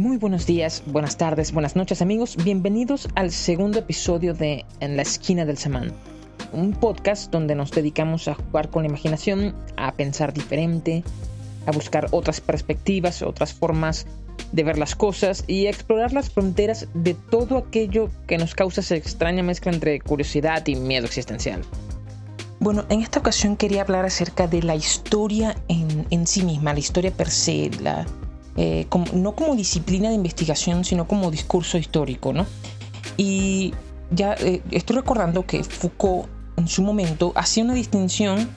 Muy buenos días, buenas tardes, buenas noches amigos, bienvenidos al segundo episodio de En la esquina del samán, un podcast donde nos dedicamos a jugar con la imaginación, a pensar diferente, a buscar otras perspectivas, otras formas de ver las cosas y a explorar las fronteras de todo aquello que nos causa esa extraña mezcla entre curiosidad y miedo existencial. Bueno, en esta ocasión quería hablar acerca de la historia en, sí misma, la historia per se, eh, no como disciplina de investigación, sino como discurso histórico, ¿no? Y ya eh, estoy recordando que Foucault en su momento hacía una distinción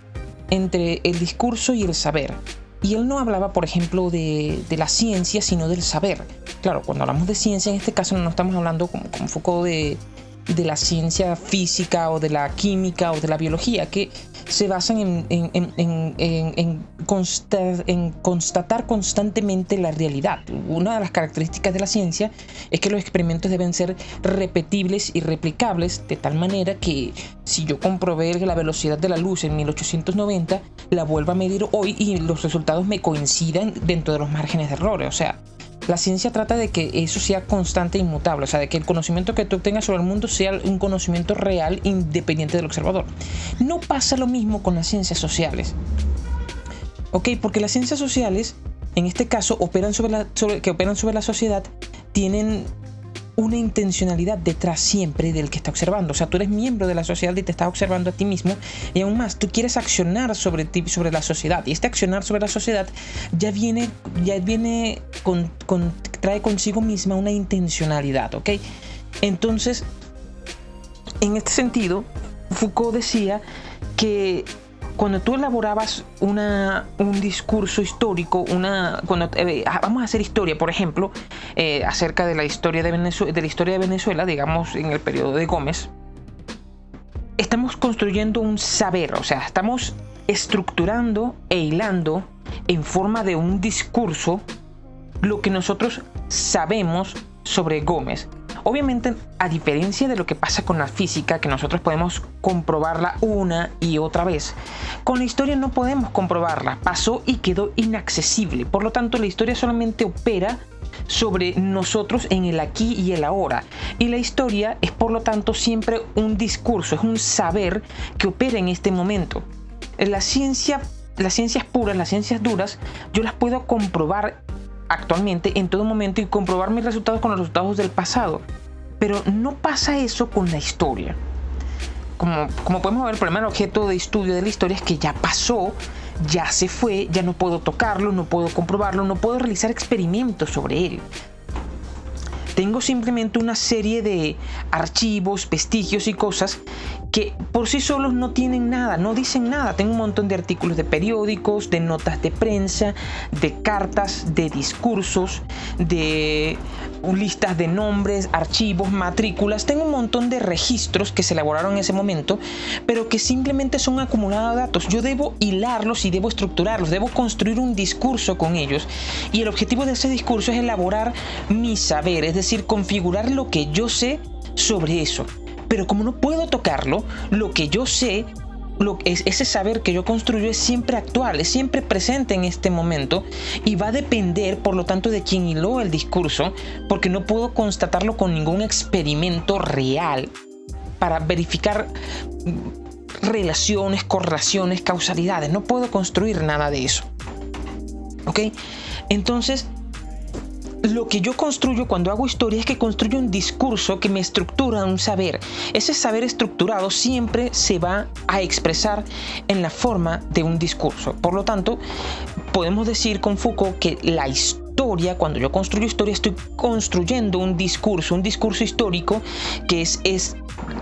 entre el discurso y el saber. Y él no hablaba, por ejemplo, de, la ciencia, sino del saber. Claro, cuando hablamos de ciencia, en este caso no estamos hablando como, Foucault de, de la ciencia física o de la química o de la biología, que se basan en, en, constatar constantemente la realidad. Una de las características de la ciencia es que los experimentos deben ser repetibles y replicables de tal manera que si yo comprobé la velocidad de la luz en 1890, la vuelva a medir hoy y los resultados me coincidan dentro de los márgenes de errores. O sea, la ciencia trata de que eso sea constante e inmutable, o sea, de que el conocimiento que tú obtengas sobre el mundo sea un conocimiento real independiente del observador. No pasa lo mismo con las ciencias sociales. ¿Ok? Porque las ciencias sociales, en este caso, operan sobre la, que operan sobre la sociedad, tienen una intencionalidad detrás siempre del que está observando. O sea, tú eres miembro de la sociedad y te estás observando a ti mismo y aún más, tú quieres accionar sobre ti, sobre la sociedad. Y este accionar sobre la sociedad ya viene, ya viene con, trae consigo misma una intencionalidad, ¿ok? Entonces, en este sentido, Foucault decía que cuando tú elaborabas una, un discurso histórico, una, cuando, eh, ah, vamos a hacer historia, por ejemplo, eh, acerca de la, historia de, Venezuela, de la historia de Venezuela, digamos, en el periodo de Gómez, estamos construyendo un saber, o sea, estamos estructurando e hilando en forma de un discurso lo que nosotros sabemos sobre Gómez. Obviamente, a diferencia de lo que pasa con la física, que nosotros podemos comprobarla una y otra vez, con la historia no podemos comprobarla. Pasó y quedó inaccesible. Por lo tanto, la historia solamente opera sobre nosotros en el aquí y el ahora. Y la historia es por lo tanto siempre un discurso, es un saber que opera en este momento. La ciencia, las ciencias puras, las ciencias duras, yo las puedo comprobar actualmente en todo momento y comprobar mis resultados con los resultados del pasado. Pero no pasa eso con la historia. Como, como podemos ver, el primer objeto de estudio de la historia es que ya pasó, ya se fue, ya no puedo tocarlo, no puedo comprobarlo, no puedo realizar experimentos sobre él. Tengo simplemente una serie de archivos, vestigios y cosas que por sí solos no tienen nada, no dicen nada. Tengo un montón de artículos de periódicos, de notas de prensa, de cartas, de discursos, de listas de nombres, archivos, matrículas. Tengo un montón de registros que se elaboraron en ese momento, pero que simplemente son acumulados datos. Yo debo hilarlos y debo estructurarlos, debo construir un discurso con ellos. Y el objetivo de ese discurso es elaborar mi saber, es decir, configurar lo que yo sé sobre eso. Pero como no puedo tocarlo, lo que yo sé, lo, es, ese saber que yo construyo es siempre actual, es siempre presente en este momento y va a depender, por lo tanto, de quien hiló el discurso, porque no puedo constatarlo con ningún experimento real para verificar relaciones, correlaciones, causalidades. No puedo construir nada de eso. ¿Ok? Entonces, lo que yo construyo cuando hago historia es que construyo un discurso que me estructura un saber. Ese saber estructurado siempre se va a expresar en la forma de un discurso. Por lo tanto, podemos decir con Foucault que la historia cuando yo construyo historia, estoy construyendo un discurso, un discurso histórico que es,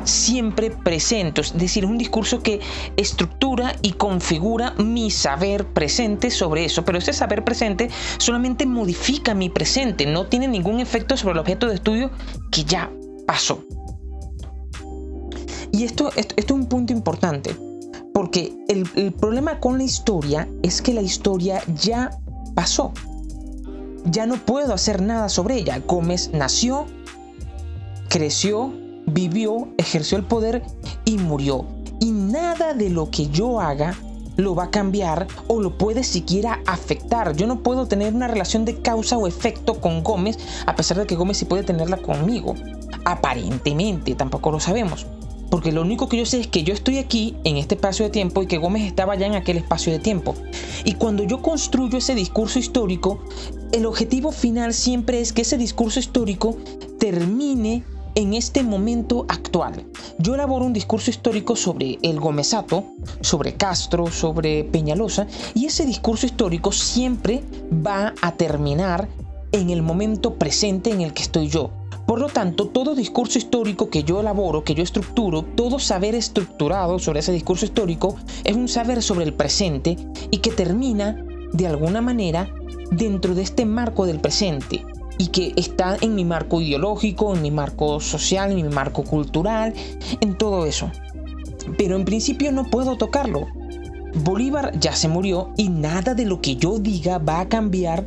siempre presente, es decir, un discurso que estructura y configura mi saber presente sobre eso, pero ese saber presente solamente modifica mi presente, no tiene ningún efecto sobre el objeto de estudio que ya pasó. Y esto, es un punto importante, porque el problema con la historia es que la historia ya pasó ya no puedo hacer nada sobre ella. Gómez nació, creció, vivió, ejerció el poder y murió. Y nada de lo que yo haga lo va a cambiar o lo puede siquiera afectar. Yo no puedo tener una relación de causa o efecto con Gómez, a pesar de que Gómez sí puede tenerla conmigo. Aparentemente, tampoco lo sabemos. Porque lo único que yo sé es que yo estoy aquí en este espacio de tiempo y que Gómez estaba ya en aquel espacio de tiempo. Y cuando yo construyo ese discurso histórico, el objetivo final siempre es que ese discurso histórico termine en este momento actual. Yo elaboro un discurso histórico sobre el Gomezato, sobre Castro, sobre Peñalosa, y ese discurso histórico siempre va a terminar en el momento presente en el que estoy yo. Por lo tanto, todo discurso histórico que yo elaboro, que yo estructuro, todo saber estructurado sobre ese discurso histórico es un saber sobre el presente y que termina, de alguna manera, dentro de este marco del presente y que está en mi marco ideológico, en mi marco social, en mi marco cultural, en todo eso. Pero en principio no puedo tocarlo. Bolívar ya se murió y nada de lo que yo diga va a cambiar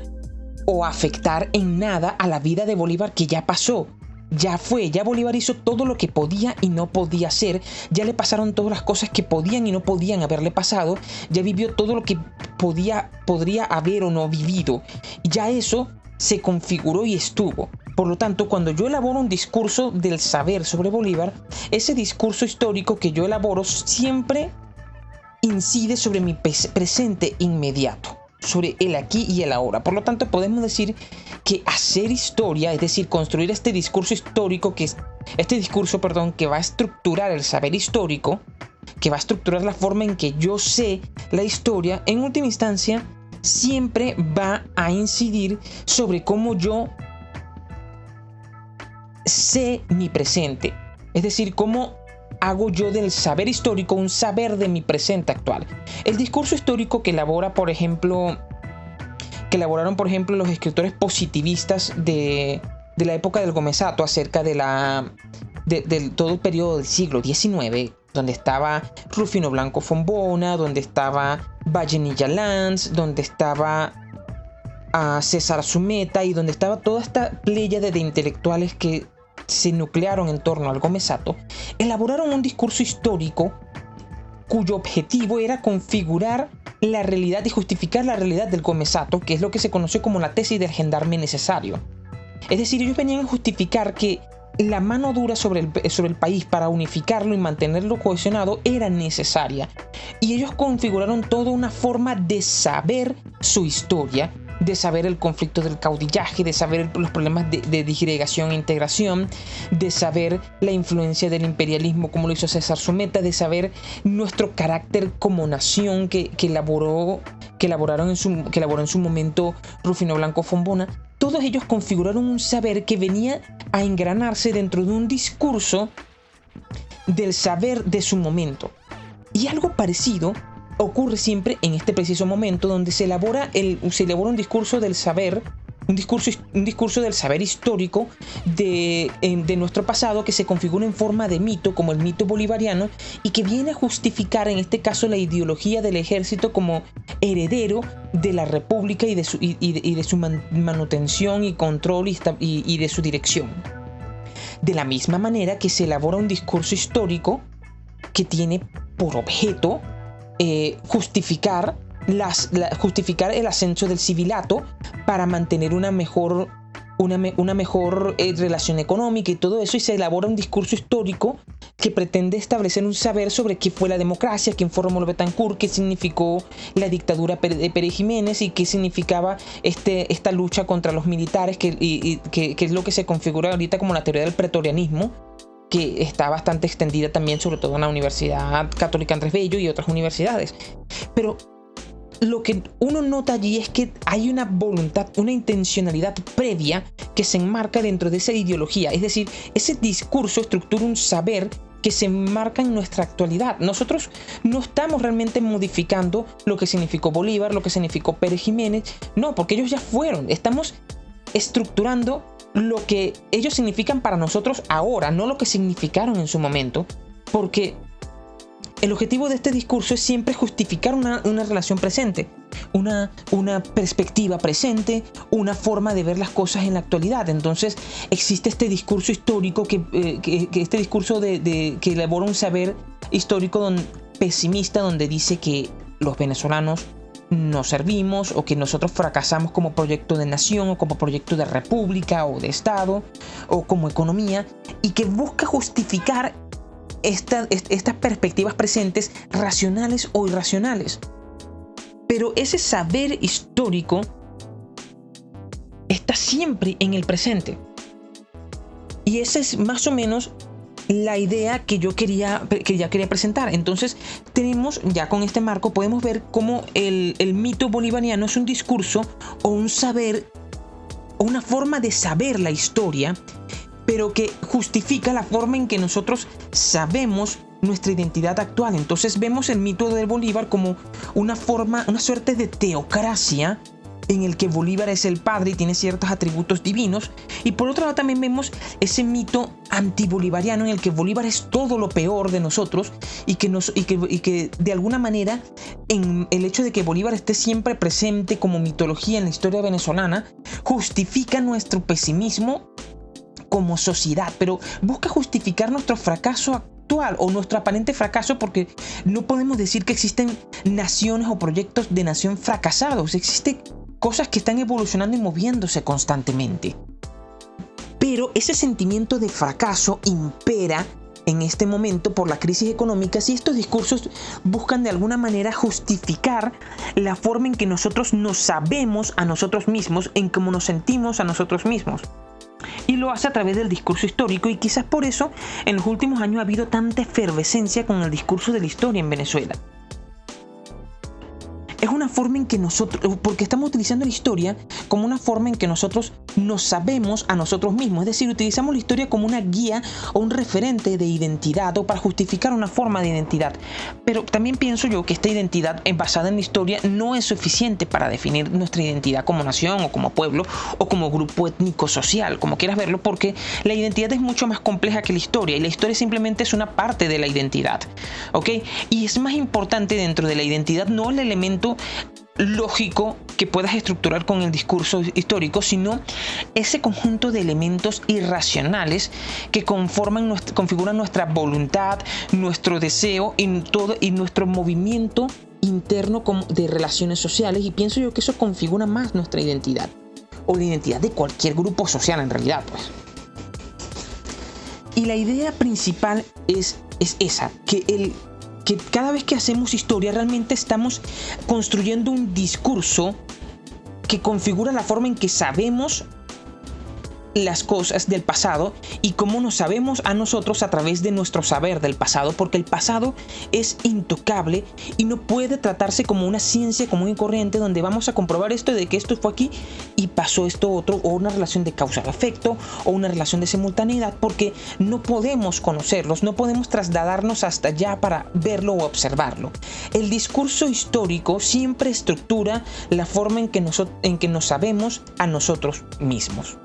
o afectar en nada a la vida de Bolívar que ya pasó. Ya fue, ya Bolívar hizo todo lo que podía y no podía hacer, ya le pasaron todas las cosas que podían y no podían haberle pasado, ya vivió todo lo que podía, podría haber o no vivido. Ya eso se configuró y estuvo. Por lo tanto, cuando yo elaboro un discurso del saber sobre Bolívar, ese discurso histórico que yo elaboro siempre incide sobre mi presente inmediato sobre el aquí y el ahora. Por lo tanto, podemos decir que hacer historia, es decir, construir este discurso histórico, que es, este discurso, perdón, que va a estructurar el saber histórico, que va a estructurar la forma en que yo sé la historia, en última instancia, siempre va a incidir sobre cómo yo sé mi presente. Es decir, cómo hago yo del saber histórico un saber de mi presente actual. El discurso histórico que elabora, por ejemplo, que elaboraron, por ejemplo, los escritores positivistas de, la época del Gomezato acerca de la de, todo el periodo del siglo XIX, donde estaba Rufino Blanco Fombona, donde estaba Vallenilla Lanz, donde estaba a ah, César Sumeta y donde estaba toda esta playa de intelectuales que se nuclearon en torno al Gomezato, elaboraron un discurso histórico cuyo objetivo era configurar la realidad y justificar la realidad del Gomezato, que es lo que se conoció como la tesis del gendarme necesario. Es decir, ellos venían a justificar que la mano dura sobre el, sobre el país para unificarlo y mantenerlo cohesionado era necesaria. Y ellos configuraron toda una forma de saber su historia de saber el conflicto del caudillaje, de saber los problemas de, disgregación e integración, de saber la influencia del imperialismo como lo hizo César Sumeta, de saber nuestro carácter como nación que, elaboró, que, elaboraron en su, que elaboró en su momento Rufino Blanco Fombona. Todos ellos configuraron un saber que venía a engranarse dentro de un discurso del saber de su momento. Y algo parecido ocurre siempre en este preciso momento donde se elabora, el, se elabora un discurso del saber, un discurso, un discurso del saber histórico de, de, nuestro pasado que se configura en forma de mito, como el mito bolivariano, y que viene a justificar en este caso la ideología del ejército como heredero de la república y de su, y, de, su manutención y control y, y de su dirección. De la misma manera que se elabora un discurso histórico que tiene por objeto eh, justificar, las, justificar el ascenso del civilato para mantener una mejor, una, una mejor eh, relación económica y todo eso, y se elabora un discurso histórico que pretende establecer un saber sobre qué fue la democracia, quién fue Romulo Betancourt, qué significó la dictadura de Pérez Jiménez y qué significaba este, esta lucha contra los militares, que, que, que es lo que se configura ahorita como la teoría del pretorianismo, que está bastante extendida también, sobre todo en la Universidad Católica Andrés Bello y otras universidades. Pero lo que uno nota allí es que hay una voluntad, una intencionalidad previa que se enmarca dentro de esa ideología. Es decir, ese discurso estructura un saber que se enmarca en nuestra actualidad. Nosotros no estamos realmente modificando lo que significó Bolívar, lo que significó Pérez Jiménez. No, porque ellos ya fueron. Estamos estructurando lo que ellos significan para nosotros ahora, no lo que significaron en su momento, porque el objetivo de este discurso es siempre justificar una, relación presente, una, una, perspectiva presente, una forma de ver las cosas en la actualidad. Entonces existe este discurso histórico, que, eh, este discurso de, que elabora un saber histórico pesimista donde dice que los venezolanos nos servimos o que nosotros fracasamos como proyecto de nación o como proyecto de república o de Estado o como economía y que busca justificar estas perspectivas presentes racionales o irracionales. Pero ese saber histórico está siempre en el presente. Y esa es más o menos la idea que yo quería, que ya quería presentar. Entonces, tenemos, ya con este marco, podemos ver cómo el, el mito bolivariano es un discurso o un saber, o una forma de saber la historia, pero que justifica la forma en que nosotros sabemos nuestra identidad actual. Entonces vemos el mito de Bolívar como una forma, una suerte de teocracia en el que Bolívar es el padre y tiene ciertos atributos divinos. Y por otro lado también vemos ese mito antibolivariano en el que Bolívar es todo lo peor de nosotros y que, nos, y que, y que de alguna manera en el hecho de que Bolívar esté siempre presente como mitología en la historia venezolana justifica nuestro pesimismo como sociedad, pero busca justificar nuestro fracaso actual o nuestro aparente fracaso porque no podemos decir que existen naciones o proyectos de nación fracasados, existen cosas que están evolucionando y moviéndose constantemente. Pero ese sentimiento de fracaso impera en este momento por la crisis económica si estos discursos buscan de alguna manera justificar la forma en que nosotros nos sabemos a nosotros mismos, en cómo nos sentimos a nosotros mismos. Y lo hace a través del discurso histórico y quizás por eso en los últimos años ha habido tanta efervescencia con el discurso de la historia en Venezuela es una forma en que nosotros, porque estamos utilizando la historia como una forma en que nosotros nos sabemos a nosotros mismos, es decir, utilizamos la historia como una guía o un referente de identidad o para justificar una forma de identidad. Pero también pienso yo que esta identidad basada en la historia no es suficiente para definir nuestra identidad como nación o como pueblo o como grupo étnico social, como quieras verlo, porque la identidad es mucho más compleja que la historia y la historia simplemente es una parte de la identidad, ¿ok? Y es más importante dentro de la identidad no el elemento lógico que puedas estructurar con el discurso histórico, sino ese conjunto de elementos irracionales que conforman, configuran nuestra voluntad, nuestro deseo y, todo, y nuestro movimiento interno de relaciones sociales. Y pienso yo que eso configura más nuestra identidad, o la identidad de cualquier grupo social en realidad, pues. Y la idea principal es, es esa, que el que cada vez que hacemos historia realmente estamos construyendo un discurso que configura la forma en que sabemos las cosas del pasado y cómo nos sabemos a nosotros a través de nuestro saber del pasado, porque el pasado es intocable y no puede tratarse como una ciencia común y corriente donde vamos a comprobar esto de que esto fue aquí y pasó esto otro, o una relación de causa-efecto, o una relación de simultaneidad, porque no podemos conocerlos, no podemos trasladarnos hasta allá para verlo o observarlo. El discurso histórico siempre estructura la forma en que, en que nos sabemos a nosotros mismos.